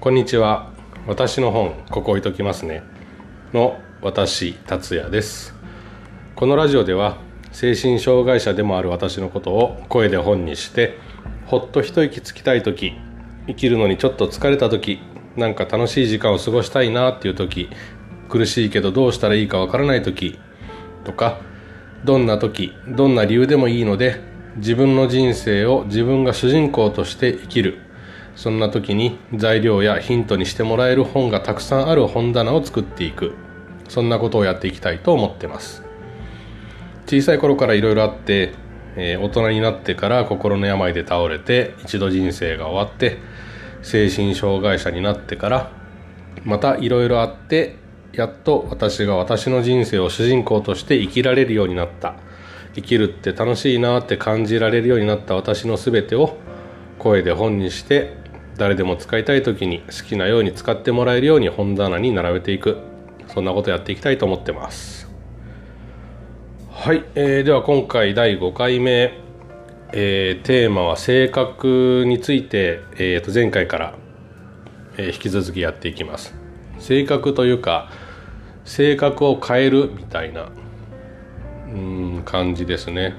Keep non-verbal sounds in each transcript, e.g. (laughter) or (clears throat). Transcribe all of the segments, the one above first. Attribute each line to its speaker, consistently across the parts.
Speaker 1: こんにちは。私の本ここ置いときますね。の私達也です。このラジオでは精神障害者でもある私のことを声で本にしてほっと一息つきたい時生きるのにちょっと疲れた時なんか楽しい時間を過ごしたいなっていう時苦しいけどどうしたらいいかわからない時とかどんな時どんな理由でもいいので自分の人生を自分が主人公として生きる。そんな時に材料やヒントにしてもらえる本がたくさんある本棚を作っていく。そんなことをやっていきたいと思ってます。小さい頃からいろいろあって、えー、大人になってから心の病で倒れて一度人生が終わって精神障害者になってからまたいろいろあってやっと私が私の人生を主人公として生きられるようになった。生きるって楽しいなって感じられるようになった私の全てを声で本にして誰でも使いたい時に好きなように使ってもらえるように本棚に並べていく。そんなことやっていきたいと思ってます。はい、えー、では今回第5回目、えー、テーマは性格について、えー、と前回から、えー、引き続きやっていきます。性格というか性格を変えるみたいなうん感じですね。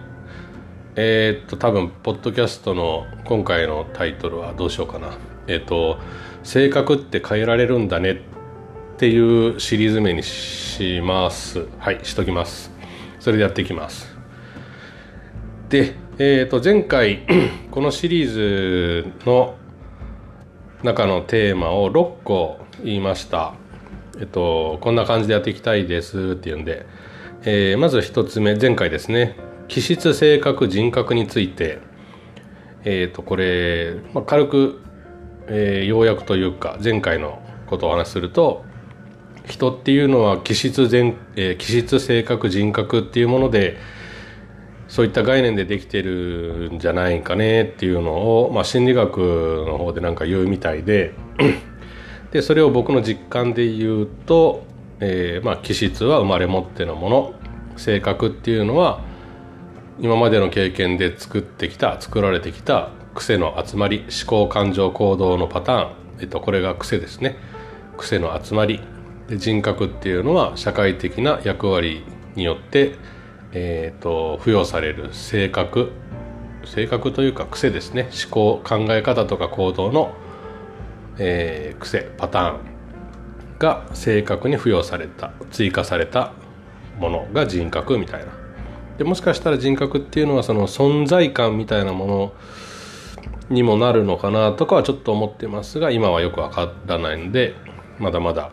Speaker 1: えー、っと多分ポッドキャストの今回のタイトルはどうしようかな。えっ、と性格って変えられるんだねっていうシリーズ名にします。はいしときます。それでやっていきます。でえっ、と前回 (clears throat) このシリーズの中のテーマを6個言いました。えっとこんな感じでやっていきたいですっていうんで、えー、まず1つ目前回ですね。気質性格人格について。えっ、ー、とこれ、まあ、軽くえー、要約というか前回のことをお話しすると人っていうのは気質全、えー、気質性格人格っていうものでそういった概念でできてるんじゃないかねっていうのを、まあ、心理学の方でなんか言うみたいで (clears throat) でそれを僕の実感で言うと、えー、まあ、気質は生まれ持ってのもの性格っていうのは今までの経験で作ってきた作られてきた癖の集まり思考感情行動のパターン、えっと、これが癖ですね。癖の集まり。で人格っていうのは社会的な役割によって、えーと、付与される。性格。性格というか癖ですね。思考考え方とか行動の、えー、癖パターンが性格に付与された。追加されたものが人格みたいな。でもしかしたら人格っていうのはその存在感みたいなものにもなるのかなとかはちょっと思ってますが今はよくわからないのでまだまだ、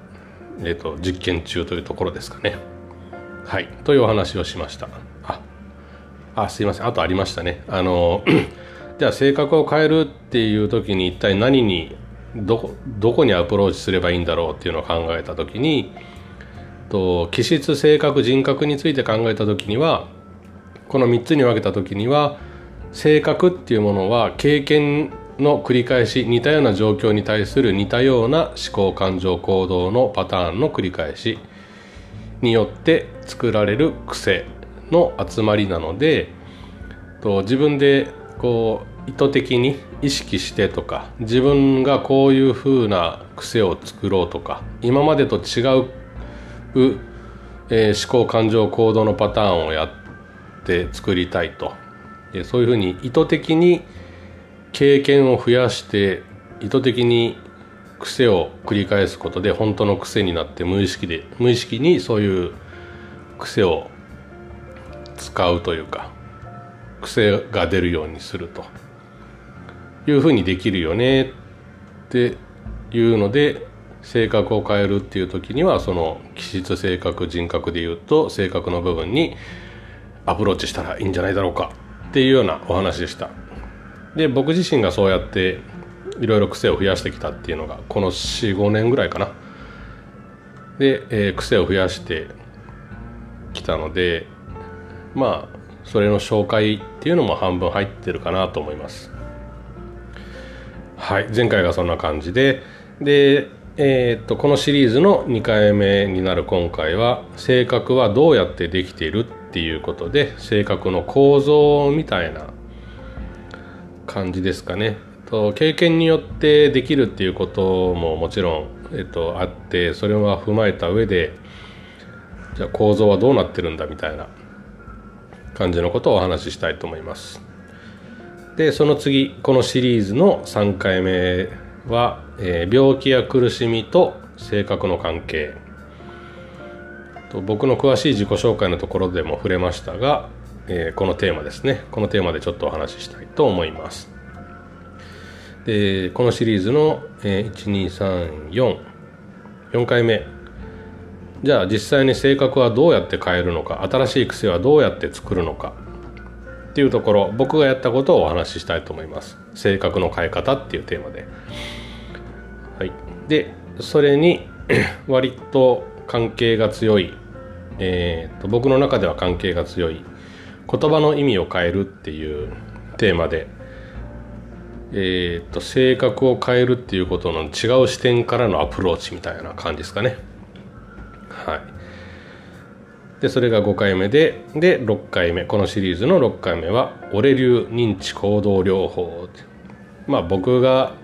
Speaker 1: えーと、実験中というところですかね。はいというお話をしました。ああすいませんあとありましたね。あの (clears throat) じゃあ性格を変えるっていう時に一体何にどどこにアプローチすればいいんだろうっていうのを考えた時にと気質性格人格について考えた時にはこの3つに分けた時には性格っていうものは経験の繰り返し似たような状況に対する似たような思考感情行動のパターンの繰り返しによって作られる癖の集まりなのでと自分でこう意図的に意識してとか自分がこういうふうな癖を作ろうとか今までと違う、えー、思考感情行動のパターンをやって作りたいと。そういうふうに意図的に経験を増やして意図的に癖を繰り返すことで本当の癖になって無意識で無意識にそういう癖を使うというか癖が出るようにすると。いうふうにできるよねっていうので性格を変えるっていう時にはその気質性格人格でいうと性格の部分にアプローチしたらいいんじゃないだろうか。っていうようなお話でした。で僕自身がそうやっていろいろ癖を増やしてきたっていうのがこの45年ぐらいかな。で、えー、癖を増やしてきたのでまあそれの紹介っていうのも半分入ってるかなと思います。はい前回がそんな感じで。でえー、っとこのシリーズの2回目になる今回は性格はどうやってできているっていうことで性格の構造みたいな感じですかね。と経験によってできるっていうことももちろん、えっと、あってそれは踏まえた上でじゃあ構造はどうなってるんだみたいな感じのことをお話ししたいと思います。でその次このシリーズの3回目は、えー、病気や苦しみと性格の関係。と僕の詳しい自己紹介のところでも触れましたが、えー、このテーマですね。このテーマでちょっとお話ししたいと思います。でこのシリーズの、えー、12344回目じゃあ実際に性格はどうやって変えるのか新しい癖はどうやって作るのか。っていうところ僕がやったことをお話ししたいと思います。性格の変え方っていうテーマで。はい。でそれに (coughs) 割と関係が強い、えーと、僕の中では関係が強い言葉の意味を変えるっていうテーマでえーと、性格を変えるっていうことの違う視点からのアプローチみたいな感じですかね。はい。でそれが5回目でで6回目。このシリーズの6回目は「俺流認知行動療法」まあ僕が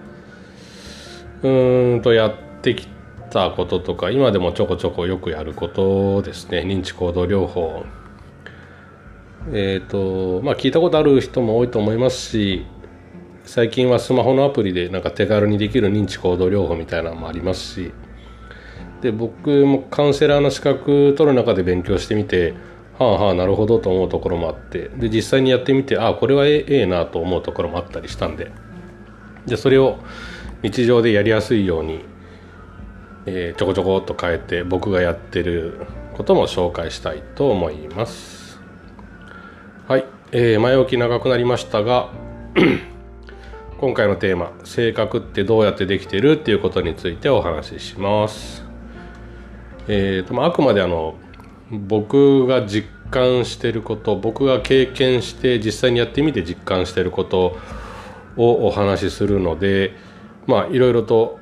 Speaker 1: うんとやってきたこととか今でもちょこちょこよくやることですね。認知行動療法。えっ、ー、とまあ聞いたことある人も多いと思いますし最近はスマホのアプリでなんか手軽にできる認知行動療法みたいなのもありますしで僕もカウンセラーの資格取る中で勉強してみてはあはあなるほどと思うところもあってで実際にやってみてああこれはええなと思うところもあったりしたんででそれを日常でやりやすいように、えー、ちょこちょこっと変えて僕がやってることも紹介したいと思いますはい、えー、前置き長くなりましたが (clears throat) 今回のテーマ「性格ってどうやってできてる?」っていうことについてお話ししますえーと、あくまであの僕が実感してること僕が経験して実際にやってみて実感してることをお話しするのでまあいろいろと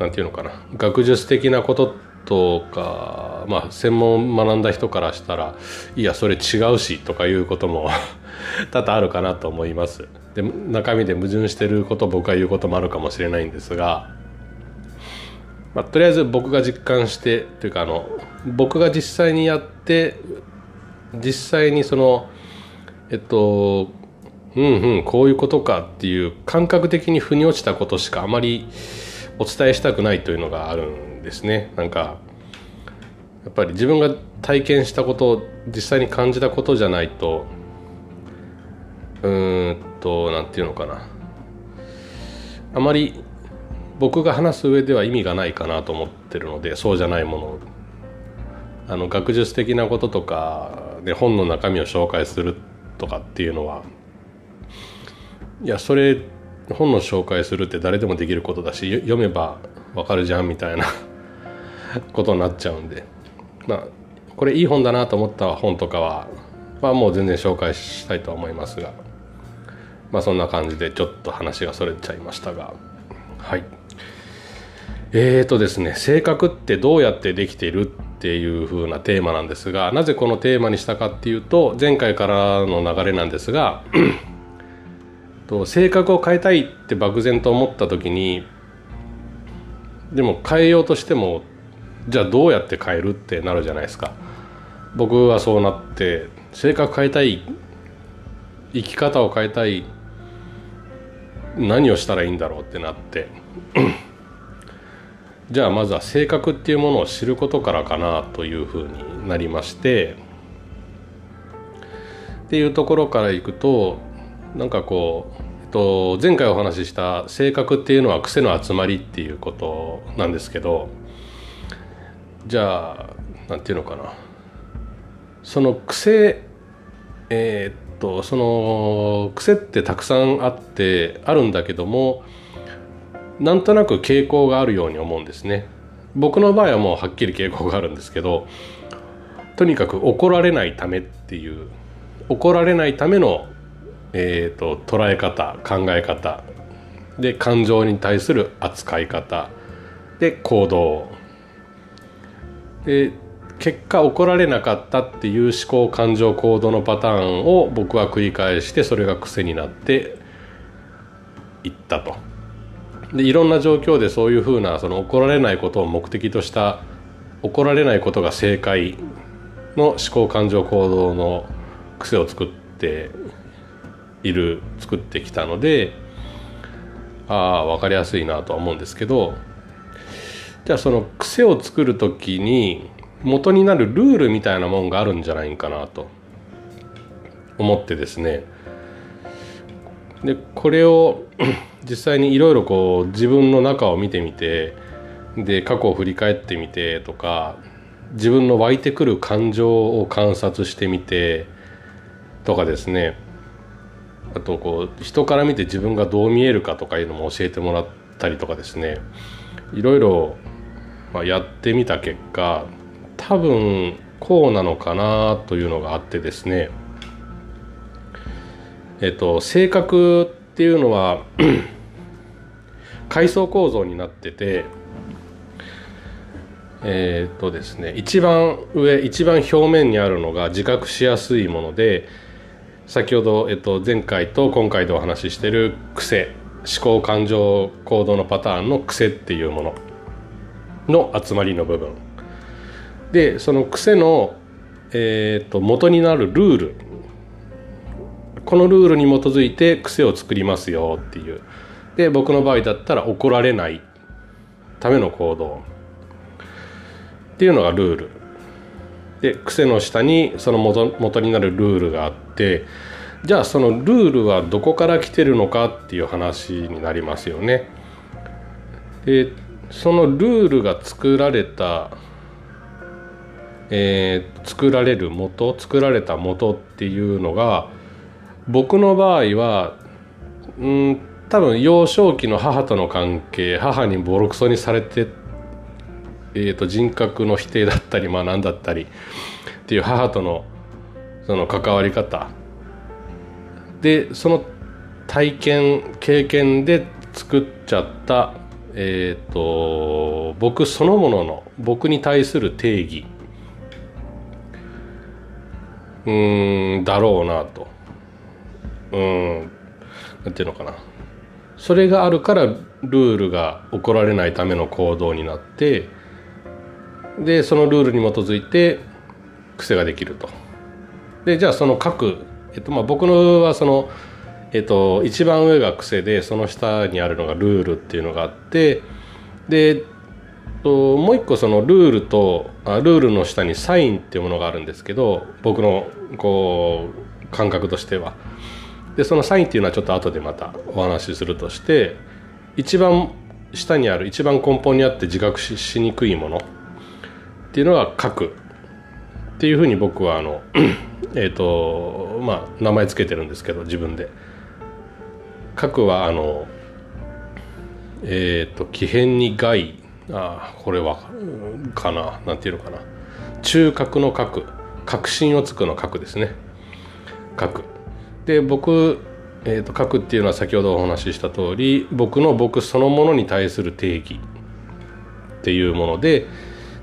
Speaker 1: 何て言うのかな。学術的なこととかまあ専門学んだ人からしたらいやそれ違うしとかいうことも (laughs) 多々あるかなと思います。で中身で矛盾してること僕が言うこともあるかもしれないんですが、まあ、とりあえず僕が実感してというかあの僕が実際にやって実際にそのえっとうんうんこういうことかっていう感覚的に腑に落ちたことしかあまりお伝えしたくないというのがあるんですね。なんかやっぱり自分が体験したこと実際に感じたことじゃないとうーんと何て言うのかな。あまり僕が話す上では意味がないかなと思ってるのでそうじゃないもの。あの学術的なこととかで本の中身を紹介するとかっていうのはいやそれ本の紹介するって誰でもできることだし読めばわかるじゃんみたいな (laughs) ことになっちゃうんで。まあこれいい本だなと思った本とかは、まあ、もう全然紹介したいと思いますが。まあそんな感じでちょっと話がそれちゃいましたが。はい。えーとですね性格ってどうやってできているっていう風なテーマなんですがなぜこのテーマにしたかっていうと前回からの流れなんですがと性格を変えたいって漠然と思った時にでも変えようとしてもじゃあどうやって変えるってなるじゃないですか。僕はそうなって性格変えたい生き方を変えたい何をしたらいいんだろうってなって。(clears throat) じゃあまずは性格っていうものを知ることからかなというふうになりまして。っていうところからいくとなんかこう、と、前回お話しした性格っていうのは癖の集まりっていうことなんですけどじゃあなんていうのかな。その癖えー、っとその癖ってたくさんあってあるんだけどもなんとなく傾向があるように思うんですね。僕の場合はもうはっきり傾向があるんですけどとにかく怒られないためっていう怒られないための、えーと、と捉え方考え方。で感情に対する扱い方。で行動。で結果怒られなかったっていう思考感情行動のパターンを僕は繰り返してそれが癖になっていったと。でいろんな状況でそういうふうなその怒られないことを目的とした怒られないことが正解の思考感情行動の癖を作っている作ってきたのでああ分かりやすいなとは思うんですけどじゃあその癖を作る時に元になるルールみたいなもんがあるんじゃないかなと思ってですね。でこれを (clears throat) 実際にいろいろこう自分の中を見てみてで過去を振り返ってみてとか自分の湧いてくる感情を観察してみてとかですね。あとこう人から見て自分がどう見えるかとかいうのも教えてもらったりとかですね。いろいろやってみた結果多分こうなのかなというのがあってですね。えっと性格っていうのは (clears throat) 階層構造になっててえー、っとですね一番上一番表面にあるのが自覚しやすいもので先ほど、えっと、前回と今回でお話ししてる癖思考感情行動のパターンの癖っていうものの集まりの部分。でその癖の、えーと、元になるルール。このルールに基づいて癖を作りますよっていう。で僕の場合だったら怒られないための行動。っていうのがルール。で癖の下にその元元になるルールがあってじゃあそのルールはどこから来てるのかっていう話になりますよね。でそのルールが作られた、えー、作られる元作られた元っていうのが僕の場合はうん多分幼少期の母との関係母にボロクソにされて、えーと、人格の否定だったりまあ何だったりっていう母とのその関わり方。でその体験経験で作っちゃったえっ、ー、と僕そのものの僕に対する定義。うんだろうなと。うんなんていうのかな。それがあるからルールが怒られないための行動になってでそのルールに基づいて癖ができると。でじゃあその各、えっとまあ、僕のはそのえっと、一番上が癖でその下にあるのがルールっていうのがあってでともう一個そのルールとあルールの下にサインっていうものがあるんですけど僕のこう感覚としては。でそのサインっていうのはちょっと後でまたお話しするとして一番下にある一番根本にあって自覚ししにくいものっていうのが書くっていうふうに僕はあのえっとまあ名前つけてるんですけど自分で。核はあのえっ、ー、と奇変に害。あこれはかな。なんていうのかな。中核の核。核心をつくの核ですね。核。で僕、えーと、核っていうのは先ほどお話しした通り僕の僕そのものに対する定義。っていうもので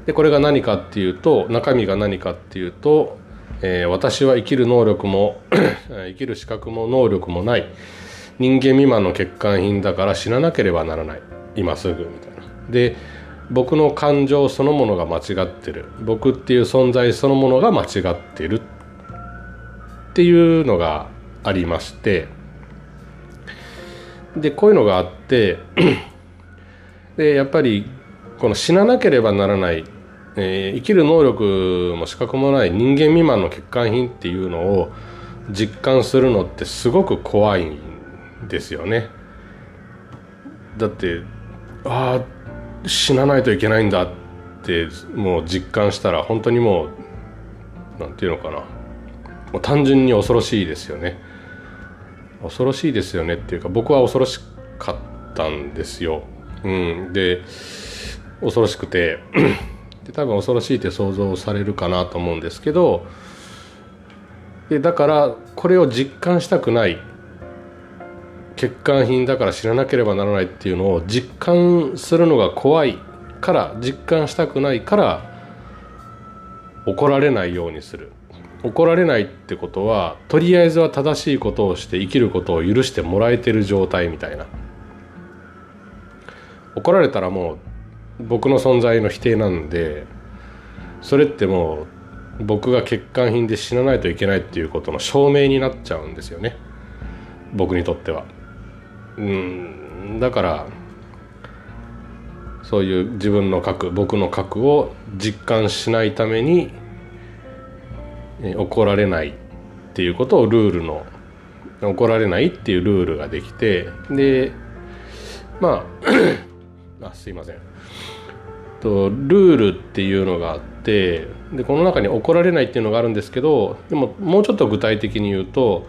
Speaker 1: でこれが何かっていうと中身が何かっていうと、えー、私は生きる能力も (clears throat) 生きる資格も能力もない。人間未満の欠陥品だから死ななければならない。今すぐみたいな。で僕の感情そのものが間違ってる。僕っていう存在そのものが間違ってる。っていうのがありまして。でこういうのがあって。(clears throat) でやっぱりこの死ななければならない、えー、生きる能力も資格もない人間未満の欠陥品っていうのを実感するのってすごく怖いんですよね。だってああ死なないといけないんだってもう実感したら本当にもうなんていうのかな。もう単純に恐ろしいですよね。恐ろしいですよねっていうか僕は恐ろしかったんですよ、うん、で恐ろしくてで多分恐ろしいって想像されるかなと思うんですけどでだからこれを実感したくない。欠陥品だから知らなければならないっていうのを実感するのが怖いから実感したくないから怒られないようにする。怒られないってことはとりあえずは正しいことをして生きることを許してもらえてる状態みたいな。怒られたらもう僕の存在の否定なんでそれってもう僕が欠陥品で死なないといけないっていうことの証明になっちゃうんですよね僕にとっては。うんだからそういう自分の核僕の核を実感しないために怒られないっていうことをルールの怒られないっていうルールができてでまあ (coughs) あすいませんとルールっていうのがあってでこの中に怒られないっていうのがあるんですけどでももうちょっと具体的に言うと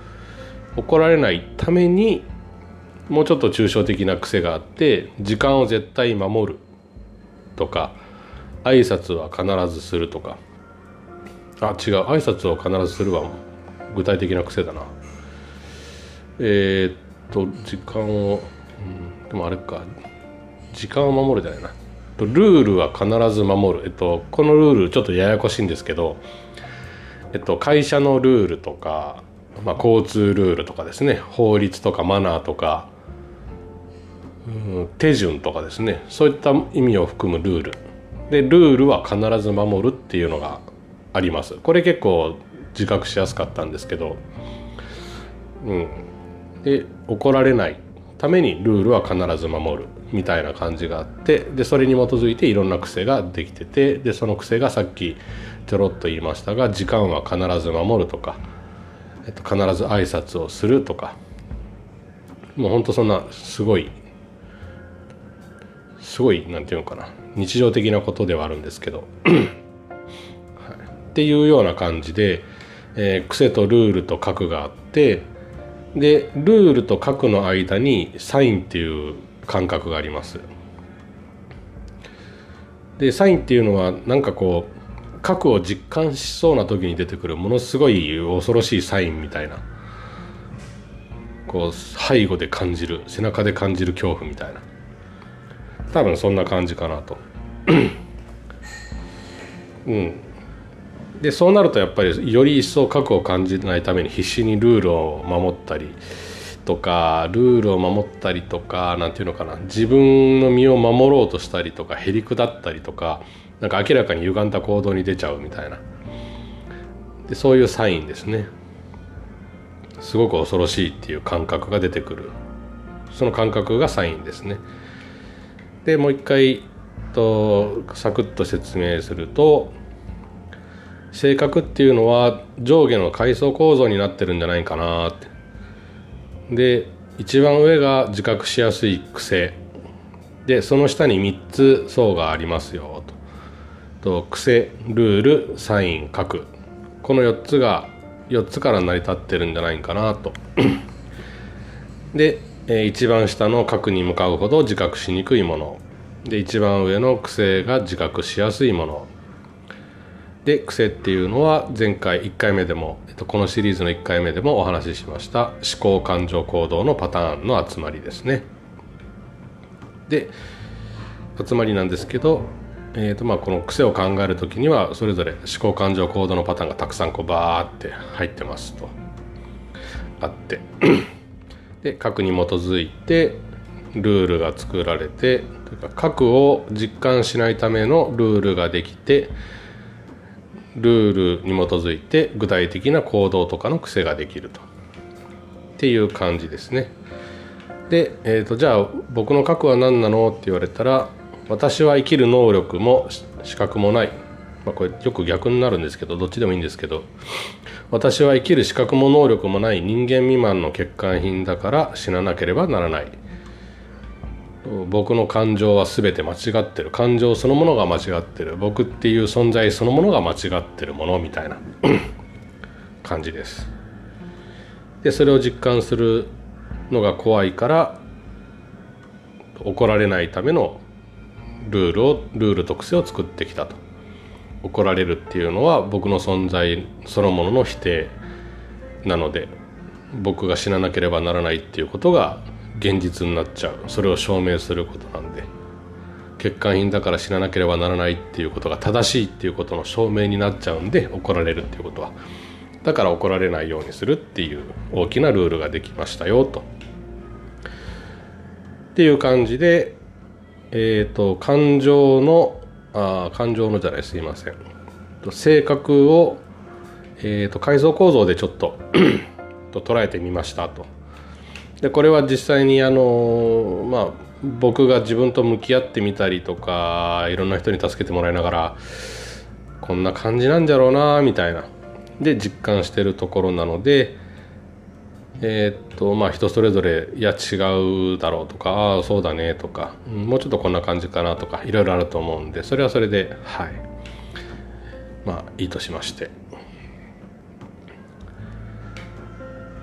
Speaker 1: 怒られないためにもうちょっと抽象的な癖があって時間を絶対守るとか挨拶は必ずするとか。あ違う挨拶を必ずするは具体的な癖だな。えー、っと時間を、うん、でもあれか。時間を守るじゃないな。とルールは必ず守る、えっと、このルールちょっとややこしいんですけど、えっと、会社のルールとか、まあ、交通ルールとかですね。法律とかマナーとか手順とかですね。そういった意味を含むルール。でルールは必ず守るっていうのがあります。これ結構自覚しやすかったんですけどうん。で怒られないためにルールは必ず守る。みたいな感じがあってでそれに基づいていろんな癖ができててでその癖がさっきちょろっと言いましたが時間は必ず守るとか、えっと、必ず挨拶をするとかもうほんとそんなすごいすごい何て言うのかな日常的なことではあるんですけど、はい、っていうような感じで、えー、癖とルールと核があってでルールと核の間にサインっていう感覚があります。でサインっていうのはなんかこう核を実感しそうな時に出てくるものすごい恐ろしいサインみたいなこう背後で感じる背中で感じる恐怖みたいな。多分そんな感じかなと。うん。でそうなるとやっぱりより一層核を感じないために必死にルールを守ったりとかルールを守ったりとか何て言うのかな自分の身を守ろうとしたりとかへりくだったりとかなんか明らかに歪んだ行動に出ちゃうみたいな。でそういうサインですね。すごく恐ろしいっていう感覚が出てくる。その感覚がサインですね。でもう一回とサクッと説明すると性格っていうのは上下の階層構造になってるんじゃないかなって。で一番上が自覚しやすい癖。でその下に3つ層がありますよと。と癖ルールサイン書く。この4つが4つから成り立ってるんじゃないかなと。(clears throat) でえー、一番下の角に向かうほど自覚しにくいもの。で一番上の癖が自覚しやすいもの。で癖っていうのは前回1回目でも、えっと、このシリーズの1回目でもお話ししました思考感情行動のパターンの集まりですね。で集まりなんですけど、えーとまあ、この癖を考える時にはそれぞれ思考感情行動のパターンがたくさんこうバーって入ってますと。あって。(coughs) で核に基づいてルールが作られてというか核を実感しないためのルールができてルールに基づいて具体的な行動とかの癖ができると。っていう感じですね。で、えーと、じゃあ僕の核は何なのって言われたら私は生きる能力も資格もない、まあ、これよく逆になるんですけどどっちでもいいんですけど私は生きる資格も能力もない人間未満の欠陥品だから死ななければならない。僕の感情は全て間違ってる。感情そのものが間違ってる。僕っていう存在そのものが間違ってるものみたいな。(coughs) 感じです。でそれを実感するのが怖いから怒られないためのルールをルール特性を作ってきたと。怒られるっていうのは僕の存在そのものの否定なので僕が死ななければならないっていうことが現実になっちゃう。それを証明することなんで。欠陥品だから死ななければならないっていうことが正しいっていうことの証明になっちゃうんで怒られるっていうことは。だから怒られないようにするっていう大きなルールができましたよと。っていう感じでえっ、ー、と感情のあ感情のじゃないすいません。性格を、えーと、階層構造でちょっと (clears throat) と捉えてみましたと。でこれは実際にあのまあ僕が自分と向き合ってみたりとかいろんな人に助けてもらいながらこんな感じなんじゃろうなみたいな。で実感してるところなのでえ、っとまあ人それぞれいや違うだろうとかああそうだねとか、もうちょっとこんな感じかなとかいろいろあると思うんでそれはそれではい。まあいいとしまして。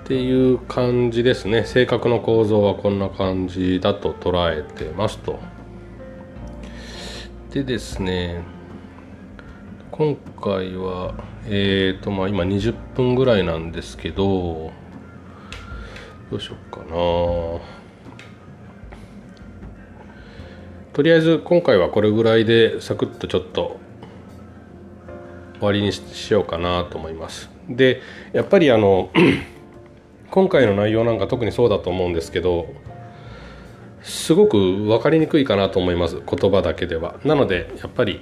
Speaker 1: っていう感じですね。性格の構造はこんな感じだと捉えてますと。でですね今回はえっ、ー、とまあ今20分ぐらいなんですけどどうしようかな。とりあえず今回はこれぐらいでサクッとちょっと終わりにしようかなと思います。でやっぱりあの今回の内容なんか特にそうだと思うんですけどすごく分かりにくいかなと思います言葉だけでは。なのでやっぱり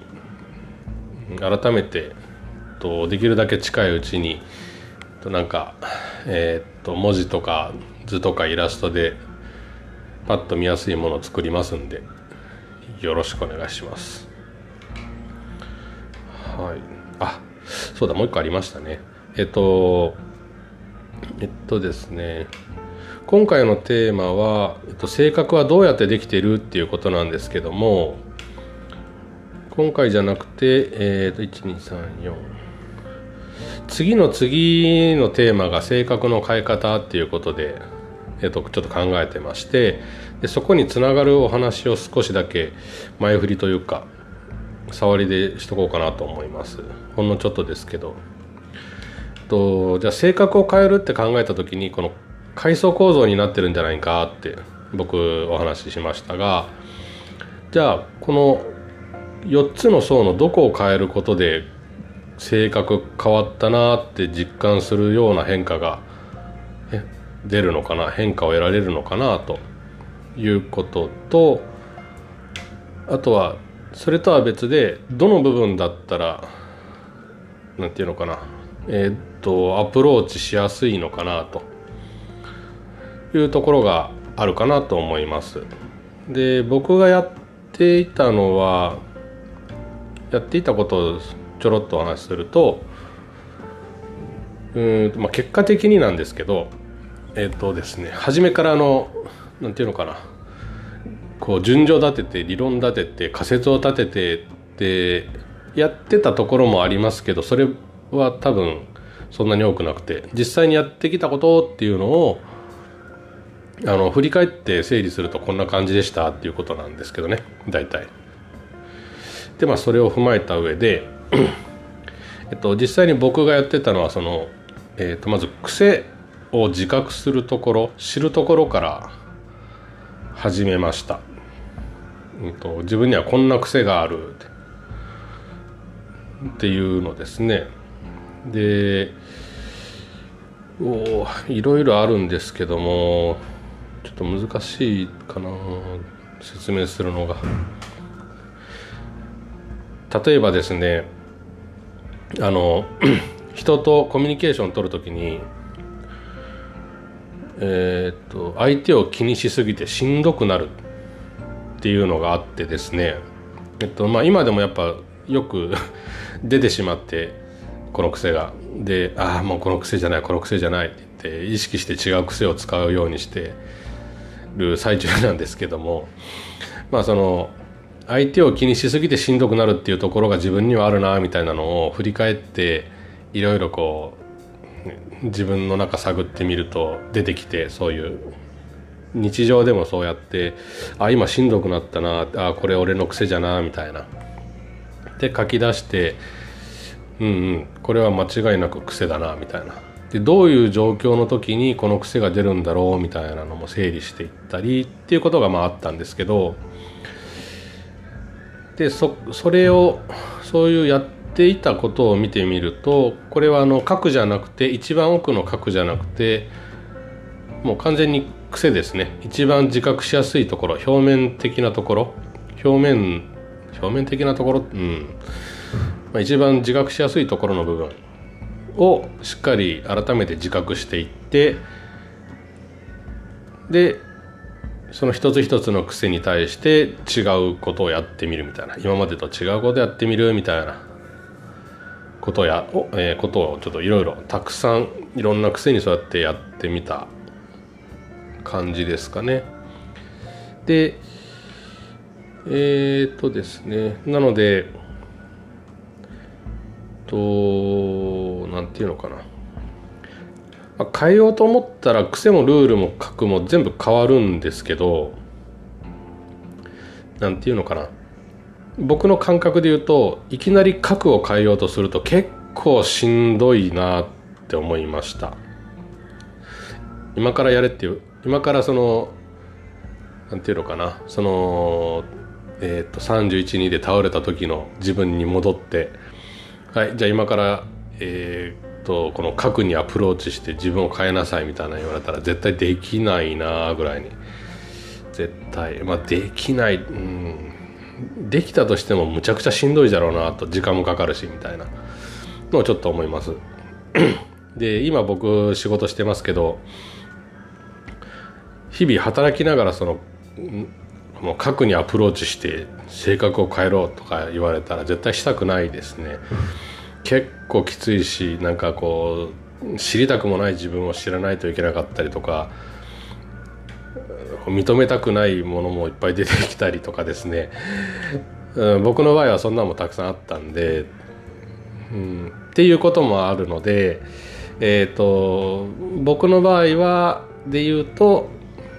Speaker 1: 改めてとできるだけ近いうちになんかえー、っと文字とか図とかイラストでパッと見やすいものを作りますんでよろしくお願いします。はい。あそうだもう一個ありましたね。えっとえっとですね今回のテーマは、えっと、性格はどうやってできているっていうことなんですけども今回じゃなくてえっと1234次の次のテーマが性格の変え方っていうことでえっと、ちょっと考えてましてでそこにつながるお話を少しだけ前振りというか触りでしとこうかなと思います。ほんのちょっとですけど。とじゃあ性格を変えるって考えた時にこの階層構造になってるんじゃないかって僕お話ししましたがじゃあこの4つの層のどこを変えることで性格変わったなって実感するような変化が出るのかな変化を得られるのかなということとあとはそれとは別でどの部分だったら何て言うのかなえー、とアプローチしやすいのかなというところがあるかなと思います。で僕がやっていたのはやっていたことをちょろっとお話しするとうん、まあ、結果的になんですけどえっ、ー、とですね初めからのなんていうのかなこう順序立てて理論立てて仮説を立ててってやってたところもありますけどそれは多分そんなに多くなくて実際にやってきたことっていうのをあの振り返って整理するとこんな感じでしたっていうことなんですけどね大体。でまあそれを踏まえた上で (clears throat) えっと実際に僕がやってたのはその、えっとまず癖を自覚するところ知るところから始めました、うんと、自分にはこんな癖があるっていうのですねでおいろいろあるんですけどもちょっと難しいかな説明するのが。例えばですねあの (clears throat) 人とコミュニケーションを取るときにえー、っと相手を気にしすぎてしんどくなるっていうのがあってですね。えっとまあ今でもやっぱよく (laughs) 出てしまってこの癖が。でああもうこの癖じゃないこの癖じゃないってって意識して違う癖を使うようにしてる最中なんですけども (laughs) まあその相手を気にしすぎてしんどくなるっていうところが自分にはあるなみたいなのを振り返っていろいろこう自分の中探ってみると出てきてそういう日常でもそうやってあ今しんどくなったなあこれ俺の癖じゃなみたいな。で書き出してうんうん。これは間違いなく癖だなみたいな。でどういう状況の時にこの癖が出るんだろうみたいなのも整理していったりっていうことがまああったんですけどでそそれをそういうやっていたことを見てみるとこれはあの角じゃなくて一番奥の角じゃなくてもう完全に癖ですね。一番自覚しやすいところ表面的なところ。表面表面的なところ、うん。まあ、一番自覚しやすいところの部分をしっかり改めて自覚していってでその一つ一つの癖に対して違うことをやってみるみたいな今までと違うことやってみるみたいなことやを、えー、ことをちょっといろいろたくさんいろんな癖にそうやってやってみた感じですかね。でえー、っとですねなのでと何て言うのかな。まあ、変えようと思ったら癖もルールも核も全部変わるんですけど何て言うのかな。僕の感覚で言うといきなり核を変えようとすると結構しんどいなって思いました。今からやれっていう今からその何て言うのかな。そのえっ、ー、と312で倒れた時の自分に戻ってはいじゃあ今からえー、とこの核にアプローチして自分を変えなさいみたいな言われたら絶対できないなぐらいに。絶対まあできないうん。できたとしてもむちゃくちゃしんどいだろうなと時間もかかるしみたいな。のをちょっと思います。(clears throat) で今僕仕事してますけど日々働きながらそのもう核にアプローチして性格を変えろとか言われたら絶対したくないですね。結構きついしなんかこう知りたくもない自分を知らないといけなかったりとか認めたくないものもいっぱい出てきたりとかですね、僕の場合はそんなのもたくさんあったんで、うん、っていうこともあるのでえっ、ー、と僕の場合はで言うと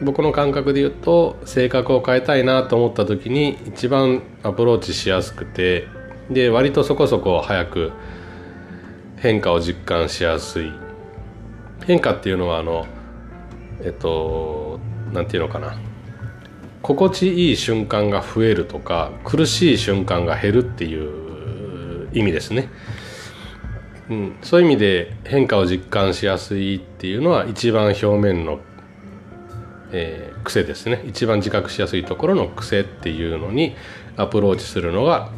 Speaker 1: 僕の感覚で言うと性格を変えたいなと思った時に一番アプローチしやすくてで割とそこそこ早く変化を実感しやすい。変化っていうのはあのえっと何て言うのかな。心地いい瞬間が増えるとか苦しい瞬間が減るっていう意味ですね、うん、そういう意味で変化を実感しやすいっていうのは一番表面の、えー、癖ですね一番自覚しやすいところの癖っていうのにアプローチするのが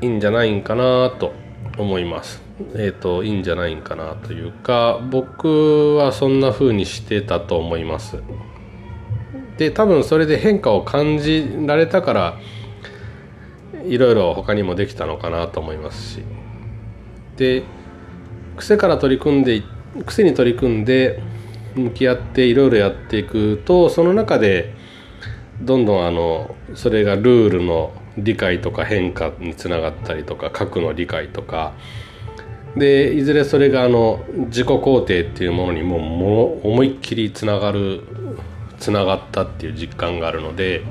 Speaker 1: いいんじゃないんかなと思います。えっ、ー、といいんじゃないんかなというか僕はそんな風にしてたと思います。で多分それで変化を感じられたからいろいろ他にもできたのかなと思いますしで癖から取り組んで癖に取り組んで向き合っていろいろやっていくとその中でどんどんあのそれがルールの理解とか変化につながったりとか核の理解とかでいずれそれがあの自己肯定っていうものにもも思いっきりつながるつながったっていう実感があるので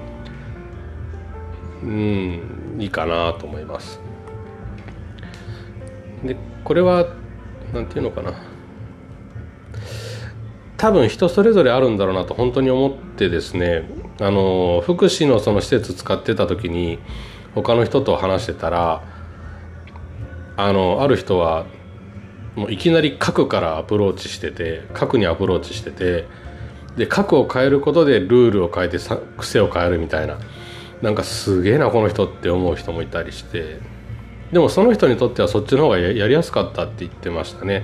Speaker 1: うんいいかなと思います。でこれは何て言うのかな多分人それぞれあるんだろうなと本当に思ってですねあの福祉のその施設使ってた時に他の人と話してたらあのある人はもういきなり核からアプローチしてて核にアプローチしててで核を変えることでルールを変えてさ癖を変えるみたいな。なんかすげえなこの人って思う人もいたりして。でもその人にとってはそっちの方がやりやすかったって言ってましたね。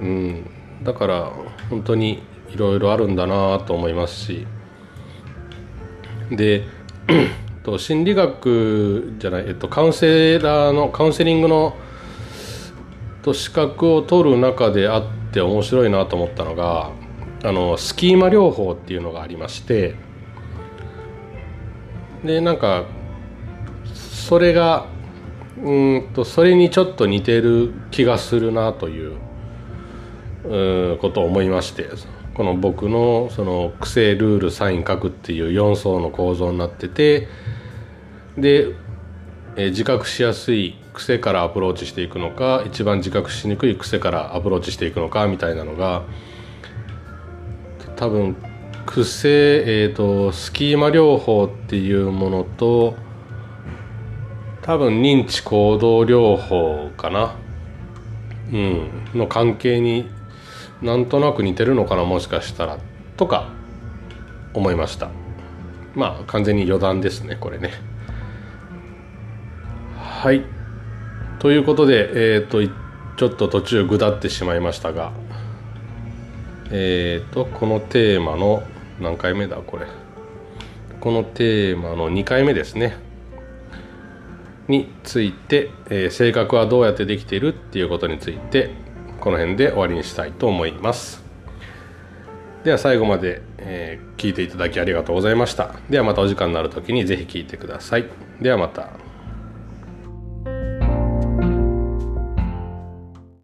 Speaker 1: うん。だから本当にいろいろあるんだなと思いますし。でと心理学じゃない、えっと、カウンセラーのカウンセリングのと資格を取る中であって面白いなと思ったのがあのスキーマ療法っていうのがありまして。でなんかそれがうんとそれにちょっと似てる気がするなという。ことを思いましてこの僕のその癖ルールサイン書くっていう4層の構造になっててで、えー、自覚しやすい癖からアプローチしていくのか一番自覚しにくい癖からアプローチしていくのかみたいなのが多分癖、えーと、スキーマ療法っていうものと多分認知行動療法かな、うん、の関係になんとなく似てるのかなもしかしたらとか思いました。まあ完全に余談ですねこれね。はい。ということでえっ、ー、とちょっと途中ぐだってしまいましたがえっ、ー、とこのテーマの何回目だこれ。このテーマの2回目ですね。について、えー、性格はどうやってできているっていうことについてこの辺で終わりにしたいと思います。では最後まで、えー、聞いていただきありがとうございました。ではまたお時間のある時に是非聴いてください。ではまた。